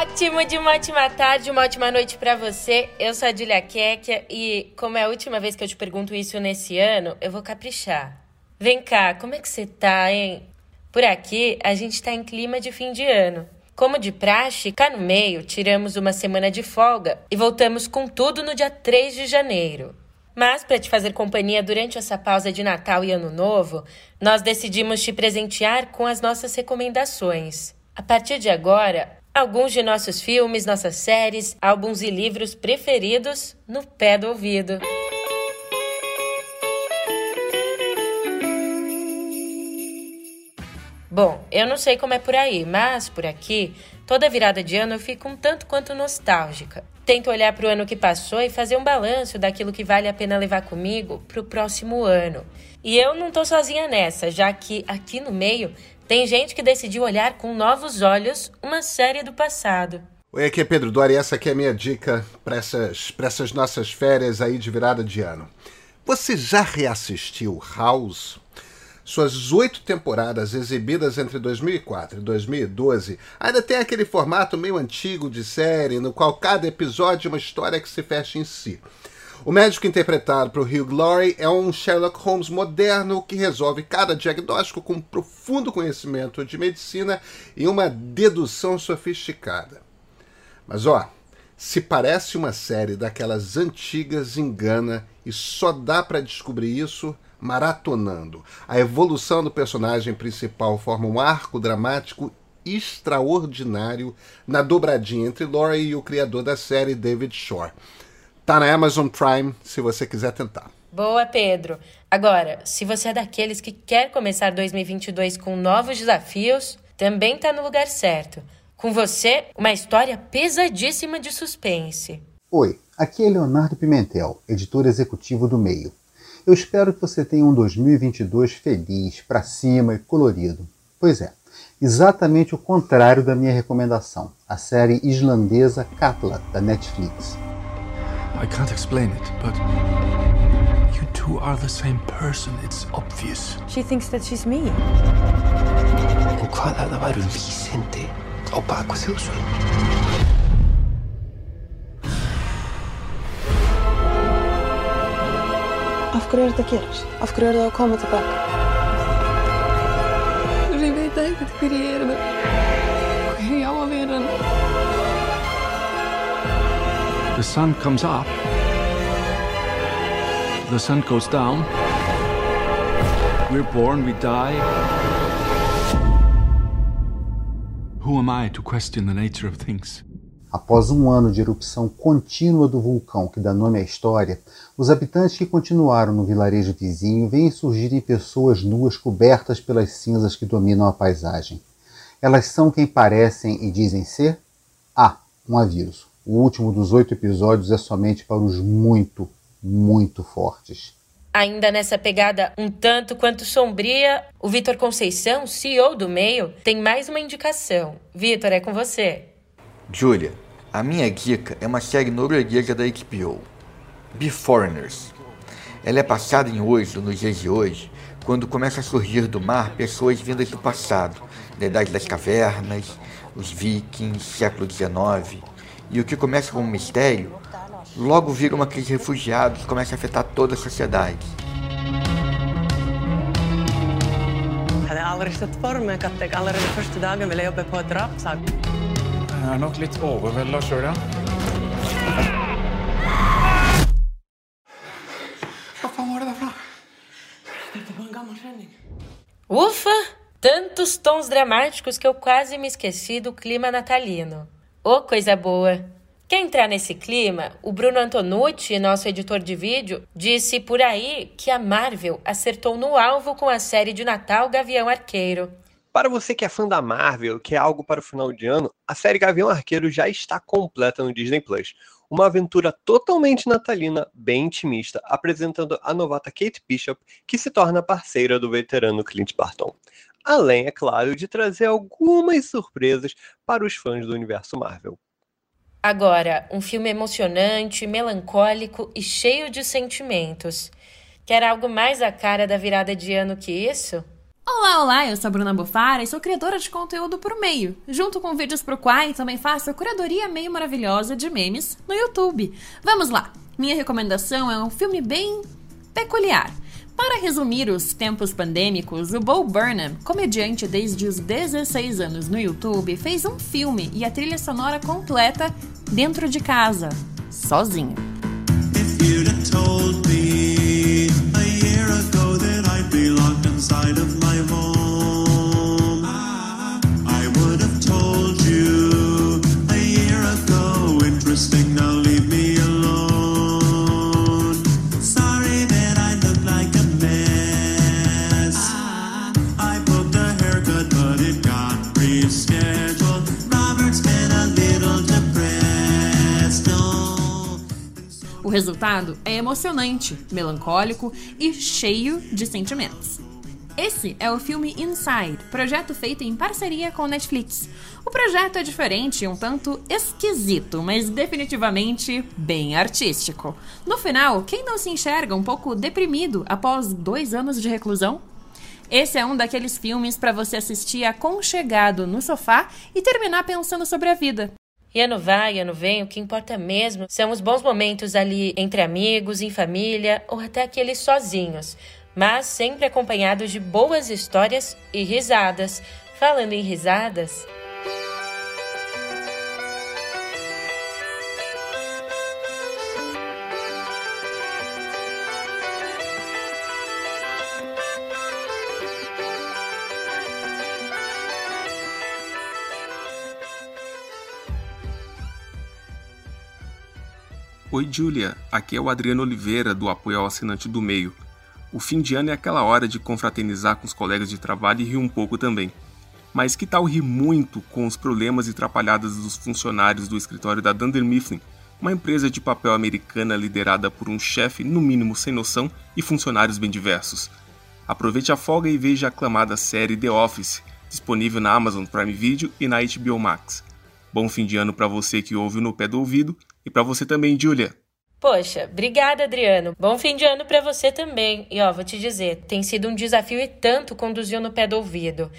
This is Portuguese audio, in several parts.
Ótimo de uma ótima tarde, uma ótima noite para você. Eu sou a Julia Kekia e, como é a última vez que eu te pergunto isso nesse ano, eu vou caprichar. Vem cá, como é que você tá, hein? Por aqui, a gente tá em clima de fim de ano. Como de praxe, cá no meio, tiramos uma semana de folga e voltamos com tudo no dia 3 de janeiro. Mas, para te fazer companhia durante essa pausa de Natal e Ano Novo, nós decidimos te presentear com as nossas recomendações. A partir de agora, alguns de nossos filmes, nossas séries, álbuns e livros preferidos no pé do ouvido. Bom, eu não sei como é por aí, mas por aqui, toda virada de ano eu fico um tanto quanto nostálgica. Tento olhar para o ano que passou e fazer um balanço daquilo que vale a pena levar comigo para o próximo ano. E eu não tô sozinha nessa, já que aqui no meio tem gente que decidiu olhar com novos olhos uma série do passado. Oi, aqui é Pedro Dori e essa aqui é a minha dica para essas, essas nossas férias aí de virada de ano. Você já reassistiu House? Suas oito temporadas exibidas entre 2004 e 2012 ainda tem aquele formato meio antigo de série, no qual cada episódio é uma história que se fecha em si. O médico interpretado por Hugh Laurie é um Sherlock Holmes moderno que resolve cada diagnóstico com um profundo conhecimento de medicina e uma dedução sofisticada. Mas ó, se parece uma série daquelas antigas, engana e só dá para descobrir isso maratonando. A evolução do personagem principal forma um arco dramático extraordinário na dobradinha entre Laurie e o criador da série, David Shore. Tá na Amazon Prime se você quiser tentar. Boa, Pedro. Agora, se você é daqueles que quer começar 2022 com novos desafios, também tá no lugar certo. Com você, uma história pesadíssima de suspense. Oi, aqui é Leonardo Pimentel, editor executivo do Meio. Eu espero que você tenha um 2022 feliz, para cima e colorido. Pois é, exatamente o contrário da minha recomendação, a série islandesa Katla, da Netflix. I can't explain it, but you two are the same person. It's obvious. She thinks that she's me. Og hvað ef það væru vísindi á baku þjóðsögum? Af hverju er þetta að gerast? Af hverju er það að koma tilbaka? Ég veit ekkert hver ég er hver ég á að vera The sun comes up, the sun goes down. We're born, we die. Who am I to question the nature of things? Após um ano de erupção contínua do vulcão que dá nome à história, os habitantes que continuaram no vilarejo vizinho veem surgirem pessoas nuas cobertas pelas cinzas que dominam a paisagem. Elas são quem parecem e dizem ser? Ah, um aviso. O último dos oito episódios é somente para os muito, muito fortes. Ainda nessa pegada um tanto quanto sombria, o Vitor Conceição, CEO do meio, tem mais uma indicação. Vitor, é com você. Julia, a minha dica é uma série norueguesa da HBO, Beforeigners. Ela é passada em hoje, nos dias de hoje, quando começa a surgir do mar pessoas vindas do passado, da Idade das Cavernas, os vikings, século XIX, e o que começa como um mistério, logo vira uma crise de refugiados começa a afetar toda a sociedade. Jeg hadde aldri sett for meg at jeg allerede første dagen ville jobbe på et drapssak. Jeg er nok litt overvelda sjøl, ja. Hva faen var det der for noe? Dette var en gammel kjenning. Ufa! Tantos tons dramáticos que eu quase me esqueci do clima natalino. Ô, oh, coisa boa! Quer entrar nesse clima? O Bruno Antonucci, nosso editor de vídeo, disse por aí que a Marvel acertou no alvo com a série de Natal Gavião Arqueiro. Para você que é fã da Marvel, que é algo para o final de ano, a série Gavião Arqueiro já está completa no Disney Plus. Uma aventura totalmente natalina, bem intimista, apresentando a novata Kate Bishop, que se torna parceira do veterano Clint Barton. Além, é claro, de trazer algumas surpresas para os fãs do universo Marvel. Agora, um filme emocionante, melancólico e cheio de sentimentos. Quer algo mais a cara da virada de ano que isso? Olá, olá, eu sou a Bruna Bufara e sou criadora de conteúdo pro meio. Junto com vídeos pro Quai, também faço a curadoria meio maravilhosa de memes no YouTube. Vamos lá! Minha recomendação é um filme bem peculiar. Para resumir os tempos pandêmicos, o Bo Burnham, comediante desde os 16 anos no YouTube, fez um filme e a trilha sonora completa dentro de casa, sozinho. Resultado é emocionante, melancólico e cheio de sentimentos. Esse é o filme Inside, projeto feito em parceria com Netflix. O projeto é diferente e um tanto esquisito, mas definitivamente bem artístico. No final, quem não se enxerga um pouco deprimido após dois anos de reclusão? Esse é um daqueles filmes para você assistir aconchegado no sofá e terminar pensando sobre a vida. E ano vai, ano vem, o que importa mesmo são os bons momentos ali entre amigos, em família ou até aqueles sozinhos mas sempre acompanhados de boas histórias e risadas. Falando em risadas, Oi, Júlia. Aqui é o Adriano Oliveira, do Apoio ao Assinante do Meio. O fim de ano é aquela hora de confraternizar com os colegas de trabalho e rir um pouco também. Mas que tal rir muito com os problemas e atrapalhadas dos funcionários do escritório da Dunder Mifflin, uma empresa de papel americana liderada por um chefe no mínimo sem noção e funcionários bem diversos? Aproveite a folga e veja a aclamada série The Office, disponível na Amazon Prime Video e na HBO Max. Bom fim de ano para você que ouve no pé do ouvido e para você também, Julia. Poxa, obrigada, Adriano. Bom fim de ano para você também. E ó, vou te dizer, tem sido um desafio e tanto conduzir no pé do ouvido.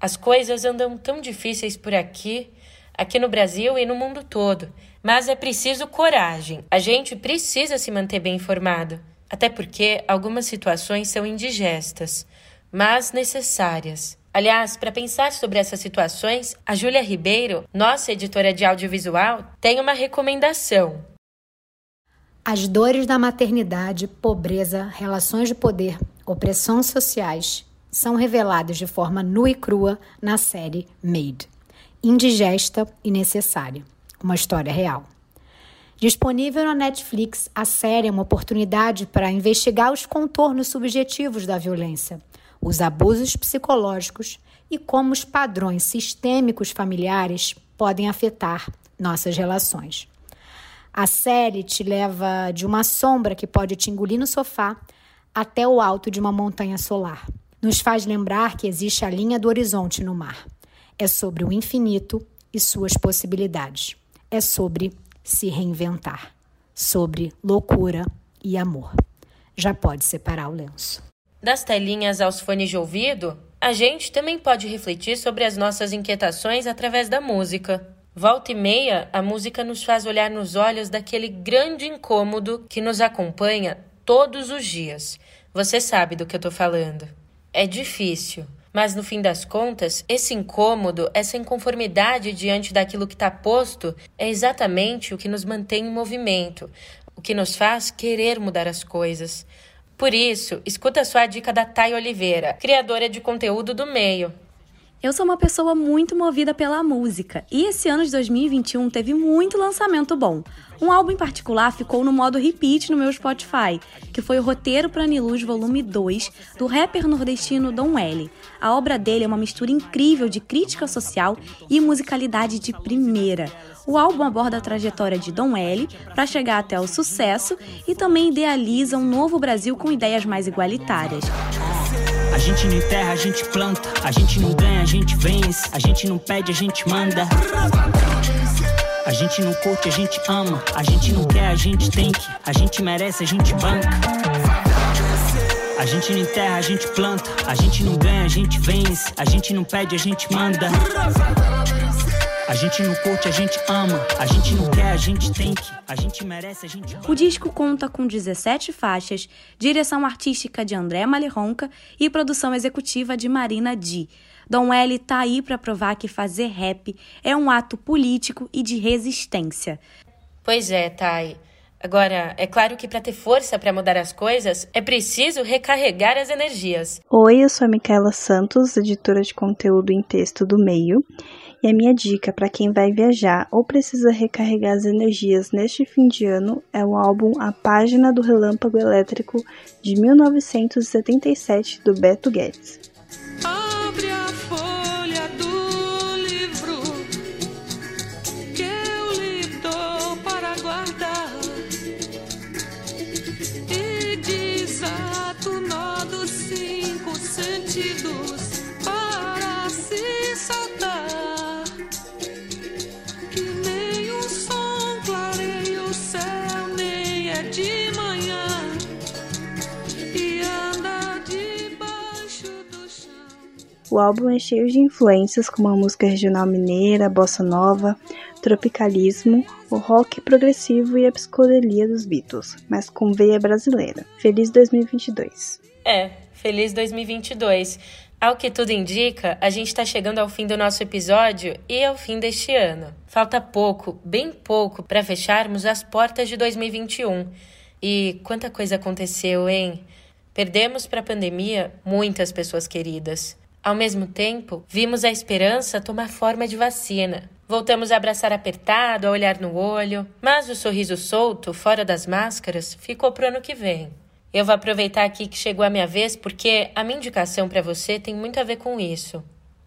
As coisas andam tão difíceis por aqui, aqui no Brasil e no mundo todo. Mas é preciso coragem. A gente precisa se manter bem informado. Até porque algumas situações são indigestas, mas necessárias. Aliás, para pensar sobre essas situações, a Júlia Ribeiro, nossa editora de audiovisual, tem uma recomendação. As dores da maternidade, pobreza, relações de poder, opressão sociais são reveladas de forma nua e crua na série Made. Indigesta e necessária. Uma história real. Disponível na Netflix, a série é uma oportunidade para investigar os contornos subjetivos da violência, os abusos psicológicos e como os padrões sistêmicos familiares podem afetar nossas relações. A série te leva de uma sombra que pode te engolir no sofá até o alto de uma montanha solar. Nos faz lembrar que existe a linha do horizonte no mar. É sobre o infinito e suas possibilidades. É sobre se reinventar, sobre loucura e amor. Já pode separar o lenço. Das telinhas aos fones de ouvido, a gente também pode refletir sobre as nossas inquietações através da música. Volta e meia, a música nos faz olhar nos olhos daquele grande incômodo que nos acompanha todos os dias. Você sabe do que eu tô falando. É difícil, mas no fim das contas, esse incômodo, essa inconformidade diante daquilo que está posto, é exatamente o que nos mantém em movimento, o que nos faz querer mudar as coisas. Por isso, escuta só a dica da Thay Oliveira, criadora de conteúdo do meio. Eu sou uma pessoa muito movida pela música e esse ano de 2021 teve muito lançamento bom. Um álbum em particular ficou no modo repeat no meu Spotify, que foi o Roteiro para Niluz Volume 2, do rapper nordestino Dom L. A obra dele é uma mistura incrível de crítica social e musicalidade de primeira. O álbum aborda a trajetória de Dom L para chegar até o sucesso e também idealiza um novo Brasil com ideias mais igualitárias. A gente não enterra, a gente planta. A gente não ganha, a gente vence. A gente não pede, a gente manda. A gente não curte, a gente ama. A gente não quer, a gente tem que. A gente merece, a gente banca. A gente não enterra, a gente planta. A gente não ganha, a gente vence. A gente não pede, a gente manda. A gente não curte, a gente ama. A gente não quer, a gente tem que. A gente merece, a gente. O disco conta com 17 faixas, direção artística de André Malirronca e produção executiva de Marina Di. Dom L tá aí para provar que fazer rap é um ato político e de resistência. Pois é, Thay. Agora, é claro que para ter força para mudar as coisas, é preciso recarregar as energias. Oi, eu sou a Micaela Santos, editora de conteúdo em texto do Meio. E a minha dica para quem vai viajar ou precisa recarregar as energias neste fim de ano é o álbum A Página do Relâmpago Elétrico de 1977 do Beto Guedes. O álbum é cheio de influências como a música regional mineira, bossa nova, tropicalismo, o rock progressivo e a psicodelia dos Beatles, mas com veia brasileira. Feliz 2022. É, feliz 2022. Ao que tudo indica, a gente está chegando ao fim do nosso episódio e ao fim deste ano. Falta pouco, bem pouco, para fecharmos as portas de 2021. E quanta coisa aconteceu, hein? Perdemos para a pandemia muitas pessoas queridas. Ao mesmo tempo, vimos a esperança tomar forma de vacina. Voltamos a abraçar apertado, a olhar no olho, mas o sorriso solto, fora das máscaras, ficou pro ano que vem. Eu vou aproveitar aqui que chegou a minha vez porque a minha indicação para você tem muito a ver com isso.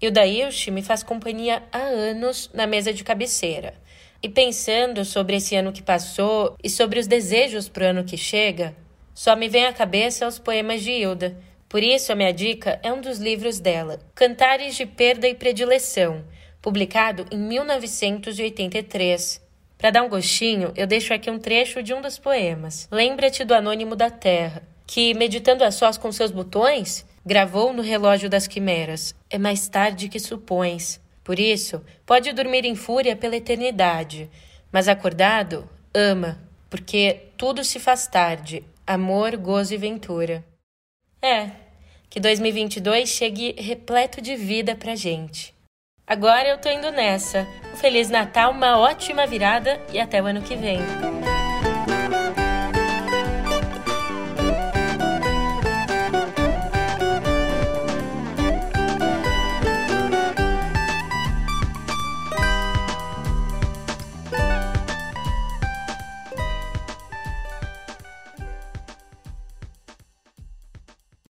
O Dailch me faz companhia há anos na mesa de cabeceira. E pensando sobre esse ano que passou e sobre os desejos pro ano que chega, só me vem à cabeça os poemas de Hilda. Por isso, a minha dica é um dos livros dela, Cantares de Perda e Predileção, publicado em 1983. Para dar um gostinho, eu deixo aqui um trecho de um dos poemas. Lembra-te do Anônimo da Terra, que, meditando a sós com seus botões, gravou no relógio das quimeras: É mais tarde que supões. Por isso, pode dormir em fúria pela eternidade, mas acordado, ama, porque tudo se faz tarde amor, gozo e ventura. É, que 2022 chegue repleto de vida pra gente. Agora eu tô indo nessa. Um Feliz Natal, uma ótima virada e até o ano que vem.